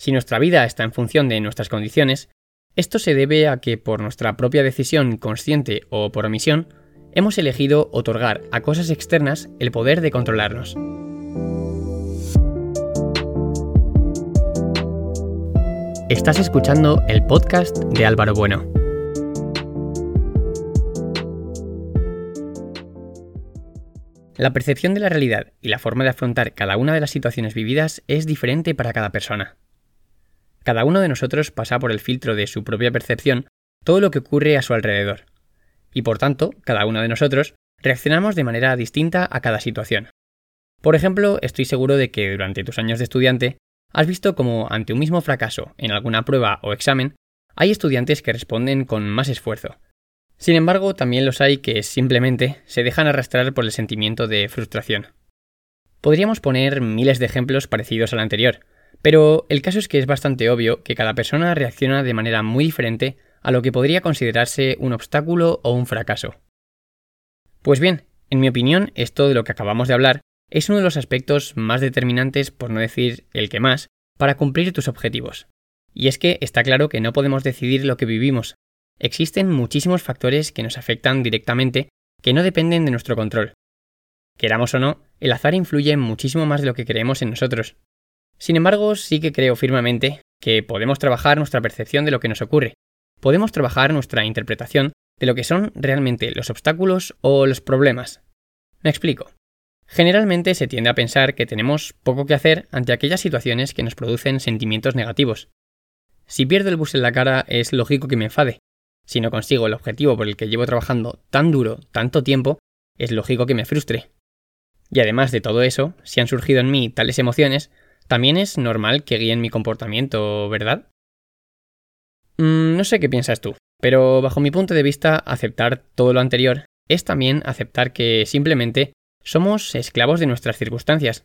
Si nuestra vida está en función de nuestras condiciones, esto se debe a que por nuestra propia decisión consciente o por omisión, hemos elegido otorgar a cosas externas el poder de controlarnos. Estás escuchando el podcast de Álvaro Bueno. La percepción de la realidad y la forma de afrontar cada una de las situaciones vividas es diferente para cada persona. Cada uno de nosotros pasa por el filtro de su propia percepción todo lo que ocurre a su alrededor. Y por tanto, cada uno de nosotros reaccionamos de manera distinta a cada situación. Por ejemplo, estoy seguro de que durante tus años de estudiante has visto como ante un mismo fracaso en alguna prueba o examen, hay estudiantes que responden con más esfuerzo. Sin embargo, también los hay que simplemente se dejan arrastrar por el sentimiento de frustración. Podríamos poner miles de ejemplos parecidos al anterior, pero el caso es que es bastante obvio que cada persona reacciona de manera muy diferente a lo que podría considerarse un obstáculo o un fracaso. Pues bien, en mi opinión, esto de lo que acabamos de hablar es uno de los aspectos más determinantes, por no decir el que más, para cumplir tus objetivos. Y es que está claro que no podemos decidir lo que vivimos. Existen muchísimos factores que nos afectan directamente que no dependen de nuestro control. Queramos o no, el azar influye muchísimo más de lo que creemos en nosotros, sin embargo, sí que creo firmemente que podemos trabajar nuestra percepción de lo que nos ocurre. Podemos trabajar nuestra interpretación de lo que son realmente los obstáculos o los problemas. Me explico. Generalmente se tiende a pensar que tenemos poco que hacer ante aquellas situaciones que nos producen sentimientos negativos. Si pierdo el bus en la cara es lógico que me enfade. Si no consigo el objetivo por el que llevo trabajando tan duro, tanto tiempo, es lógico que me frustre. Y además de todo eso, si han surgido en mí tales emociones, también es normal que guíen mi comportamiento, ¿verdad? Mm, no sé qué piensas tú, pero bajo mi punto de vista, aceptar todo lo anterior es también aceptar que simplemente somos esclavos de nuestras circunstancias.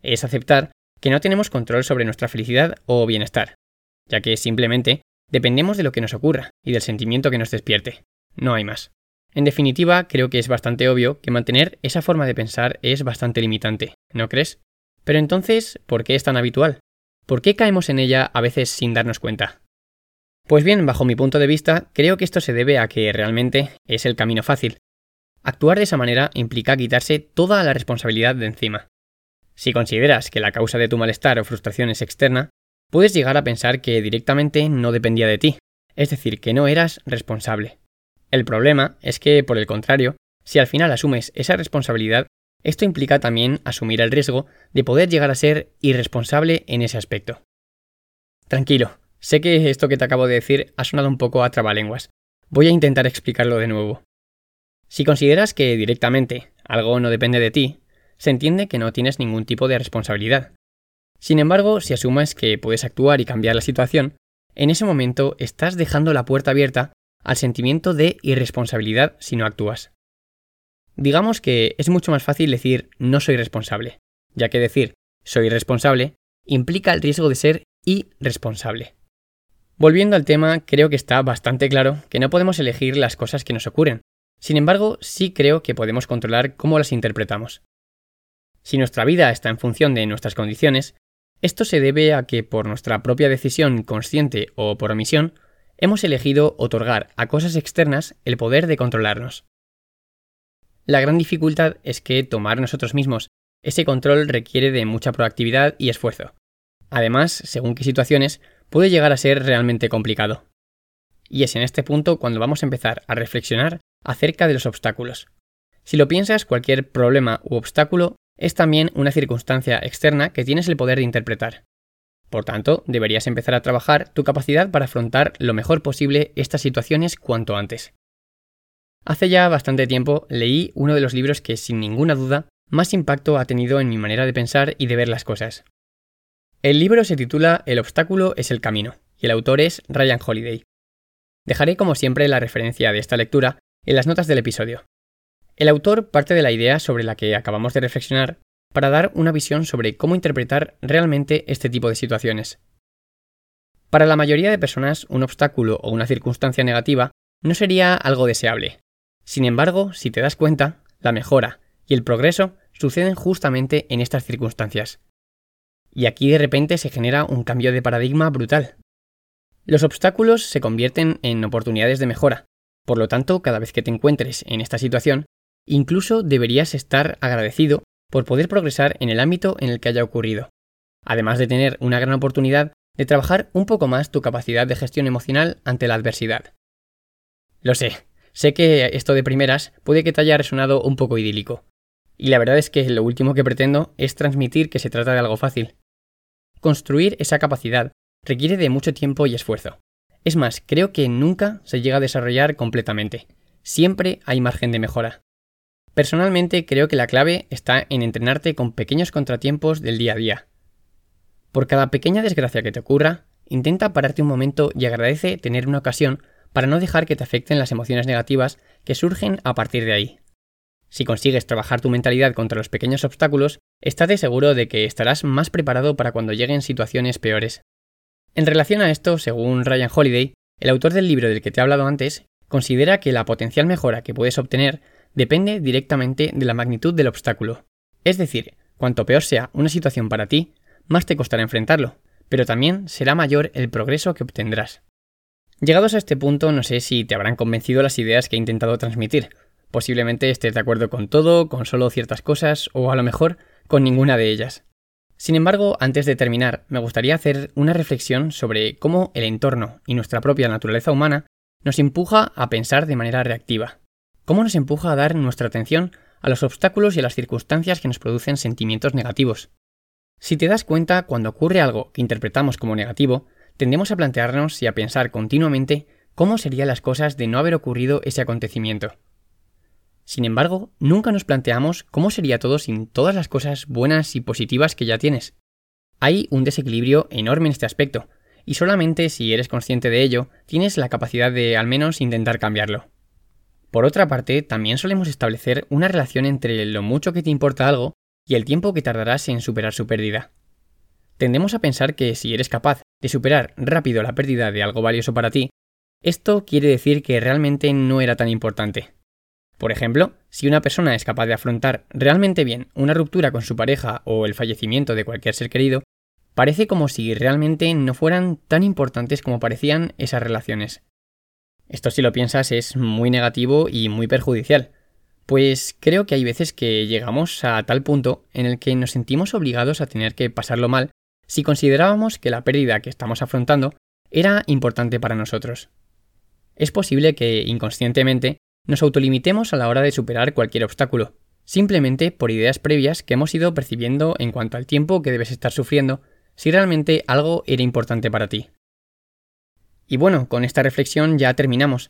Es aceptar que no tenemos control sobre nuestra felicidad o bienestar, ya que simplemente dependemos de lo que nos ocurra y del sentimiento que nos despierte. No hay más. En definitiva, creo que es bastante obvio que mantener esa forma de pensar es bastante limitante, ¿no crees? Pero entonces, ¿por qué es tan habitual? ¿Por qué caemos en ella a veces sin darnos cuenta? Pues bien, bajo mi punto de vista, creo que esto se debe a que realmente es el camino fácil. Actuar de esa manera implica quitarse toda la responsabilidad de encima. Si consideras que la causa de tu malestar o frustración es externa, puedes llegar a pensar que directamente no dependía de ti, es decir, que no eras responsable. El problema es que, por el contrario, si al final asumes esa responsabilidad, esto implica también asumir el riesgo de poder llegar a ser irresponsable en ese aspecto. Tranquilo, sé que esto que te acabo de decir ha sonado un poco a trabalenguas. Voy a intentar explicarlo de nuevo. Si consideras que directamente algo no depende de ti, se entiende que no tienes ningún tipo de responsabilidad. Sin embargo, si asumes que puedes actuar y cambiar la situación, en ese momento estás dejando la puerta abierta al sentimiento de irresponsabilidad si no actúas. Digamos que es mucho más fácil decir no soy responsable, ya que decir soy responsable implica el riesgo de ser irresponsable. Volviendo al tema, creo que está bastante claro que no podemos elegir las cosas que nos ocurren. Sin embargo, sí creo que podemos controlar cómo las interpretamos. Si nuestra vida está en función de nuestras condiciones, esto se debe a que por nuestra propia decisión consciente o por omisión, hemos elegido otorgar a cosas externas el poder de controlarnos. La gran dificultad es que tomar nosotros mismos ese control requiere de mucha proactividad y esfuerzo. Además, según qué situaciones, puede llegar a ser realmente complicado. Y es en este punto cuando vamos a empezar a reflexionar acerca de los obstáculos. Si lo piensas, cualquier problema u obstáculo es también una circunstancia externa que tienes el poder de interpretar. Por tanto, deberías empezar a trabajar tu capacidad para afrontar lo mejor posible estas situaciones cuanto antes. Hace ya bastante tiempo leí uno de los libros que, sin ninguna duda, más impacto ha tenido en mi manera de pensar y de ver las cosas. El libro se titula El obstáculo es el camino, y el autor es Ryan Holiday. Dejaré como siempre la referencia de esta lectura en las notas del episodio. El autor parte de la idea sobre la que acabamos de reflexionar para dar una visión sobre cómo interpretar realmente este tipo de situaciones. Para la mayoría de personas, un obstáculo o una circunstancia negativa no sería algo deseable, sin embargo, si te das cuenta, la mejora y el progreso suceden justamente en estas circunstancias. Y aquí de repente se genera un cambio de paradigma brutal. Los obstáculos se convierten en oportunidades de mejora. Por lo tanto, cada vez que te encuentres en esta situación, incluso deberías estar agradecido por poder progresar en el ámbito en el que haya ocurrido, además de tener una gran oportunidad de trabajar un poco más tu capacidad de gestión emocional ante la adversidad. Lo sé, sé que esto de primeras puede que te haya resonado un poco idílico, y la verdad es que lo último que pretendo es transmitir que se trata de algo fácil. Construir esa capacidad requiere de mucho tiempo y esfuerzo. Es más, creo que nunca se llega a desarrollar completamente. Siempre hay margen de mejora. Personalmente creo que la clave está en entrenarte con pequeños contratiempos del día a día. Por cada pequeña desgracia que te ocurra, intenta pararte un momento y agradece tener una ocasión para no dejar que te afecten las emociones negativas que surgen a partir de ahí. Si consigues trabajar tu mentalidad contra los pequeños obstáculos, estate seguro de que estarás más preparado para cuando lleguen situaciones peores. En relación a esto, según Ryan Holiday, el autor del libro del que te he hablado antes, considera que la potencial mejora que puedes obtener depende directamente de la magnitud del obstáculo. Es decir, cuanto peor sea una situación para ti, más te costará enfrentarlo, pero también será mayor el progreso que obtendrás. Llegados a este punto, no sé si te habrán convencido las ideas que he intentado transmitir. Posiblemente estés de acuerdo con todo, con solo ciertas cosas, o a lo mejor con ninguna de ellas. Sin embargo, antes de terminar, me gustaría hacer una reflexión sobre cómo el entorno y nuestra propia naturaleza humana nos empuja a pensar de manera reactiva cómo nos empuja a dar nuestra atención a los obstáculos y a las circunstancias que nos producen sentimientos negativos. Si te das cuenta, cuando ocurre algo que interpretamos como negativo, tendemos a plantearnos y a pensar continuamente cómo serían las cosas de no haber ocurrido ese acontecimiento. Sin embargo, nunca nos planteamos cómo sería todo sin todas las cosas buenas y positivas que ya tienes. Hay un desequilibrio enorme en este aspecto, y solamente si eres consciente de ello, tienes la capacidad de al menos intentar cambiarlo. Por otra parte, también solemos establecer una relación entre lo mucho que te importa algo y el tiempo que tardarás en superar su pérdida. Tendemos a pensar que si eres capaz de superar rápido la pérdida de algo valioso para ti, esto quiere decir que realmente no era tan importante. Por ejemplo, si una persona es capaz de afrontar realmente bien una ruptura con su pareja o el fallecimiento de cualquier ser querido, parece como si realmente no fueran tan importantes como parecían esas relaciones. Esto si lo piensas es muy negativo y muy perjudicial, pues creo que hay veces que llegamos a tal punto en el que nos sentimos obligados a tener que pasarlo mal si considerábamos que la pérdida que estamos afrontando era importante para nosotros. Es posible que inconscientemente nos autolimitemos a la hora de superar cualquier obstáculo, simplemente por ideas previas que hemos ido percibiendo en cuanto al tiempo que debes estar sufriendo si realmente algo era importante para ti. Y bueno, con esta reflexión ya terminamos.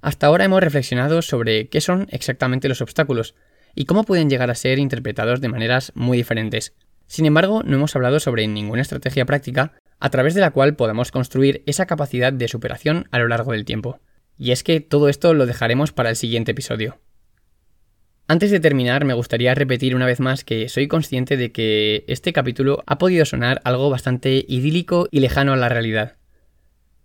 Hasta ahora hemos reflexionado sobre qué son exactamente los obstáculos y cómo pueden llegar a ser interpretados de maneras muy diferentes. Sin embargo, no hemos hablado sobre ninguna estrategia práctica a través de la cual podamos construir esa capacidad de superación a lo largo del tiempo. Y es que todo esto lo dejaremos para el siguiente episodio. Antes de terminar, me gustaría repetir una vez más que soy consciente de que este capítulo ha podido sonar algo bastante idílico y lejano a la realidad.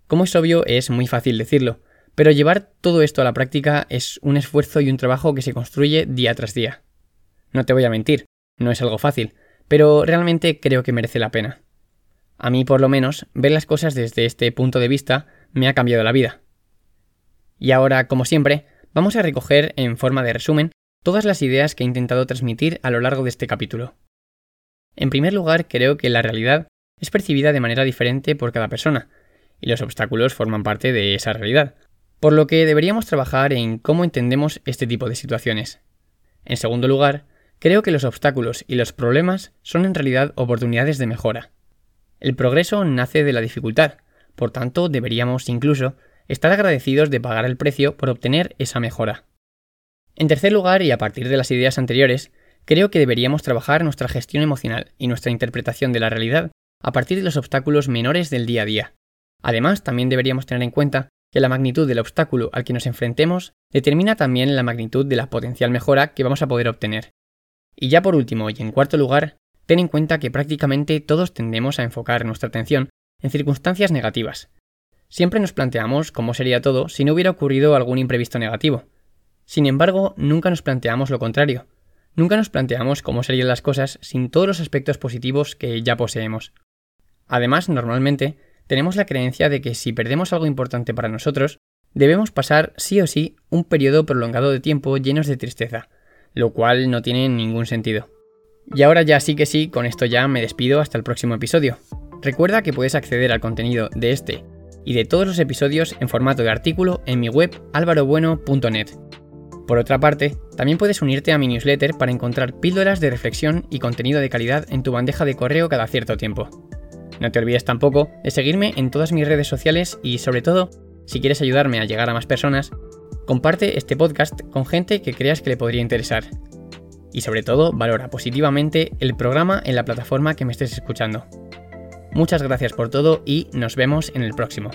Como es obvio, es muy fácil decirlo, pero llevar todo esto a la práctica es un esfuerzo y un trabajo que se construye día tras día. No te voy a mentir, no es algo fácil, pero realmente creo que merece la pena. A mí, por lo menos, ver las cosas desde este punto de vista me ha cambiado la vida. Y ahora, como siempre, vamos a recoger en forma de resumen todas las ideas que he intentado transmitir a lo largo de este capítulo. En primer lugar, creo que la realidad es percibida de manera diferente por cada persona, y los obstáculos forman parte de esa realidad, por lo que deberíamos trabajar en cómo entendemos este tipo de situaciones. En segundo lugar, creo que los obstáculos y los problemas son en realidad oportunidades de mejora. El progreso nace de la dificultad, por tanto deberíamos incluso estar agradecidos de pagar el precio por obtener esa mejora. En tercer lugar, y a partir de las ideas anteriores, creo que deberíamos trabajar nuestra gestión emocional y nuestra interpretación de la realidad a partir de los obstáculos menores del día a día, Además, también deberíamos tener en cuenta que la magnitud del obstáculo al que nos enfrentemos determina también la magnitud de la potencial mejora que vamos a poder obtener. Y ya por último, y en cuarto lugar, ten en cuenta que prácticamente todos tendemos a enfocar nuestra atención en circunstancias negativas. Siempre nos planteamos cómo sería todo si no hubiera ocurrido algún imprevisto negativo. Sin embargo, nunca nos planteamos lo contrario. nunca nos planteamos cómo serían las cosas sin todos los aspectos positivos que ya poseemos. Además, normalmente, tenemos la creencia de que si perdemos algo importante para nosotros, debemos pasar sí o sí un periodo prolongado de tiempo llenos de tristeza, lo cual no tiene ningún sentido. Y ahora ya sí que sí, con esto ya me despido hasta el próximo episodio. Recuerda que puedes acceder al contenido de este y de todos los episodios en formato de artículo en mi web alvarobueno.net. Por otra parte, también puedes unirte a mi newsletter para encontrar píldoras de reflexión y contenido de calidad en tu bandeja de correo cada cierto tiempo. No te olvides tampoco de seguirme en todas mis redes sociales y sobre todo, si quieres ayudarme a llegar a más personas, comparte este podcast con gente que creas que le podría interesar. Y sobre todo, valora positivamente el programa en la plataforma que me estés escuchando. Muchas gracias por todo y nos vemos en el próximo.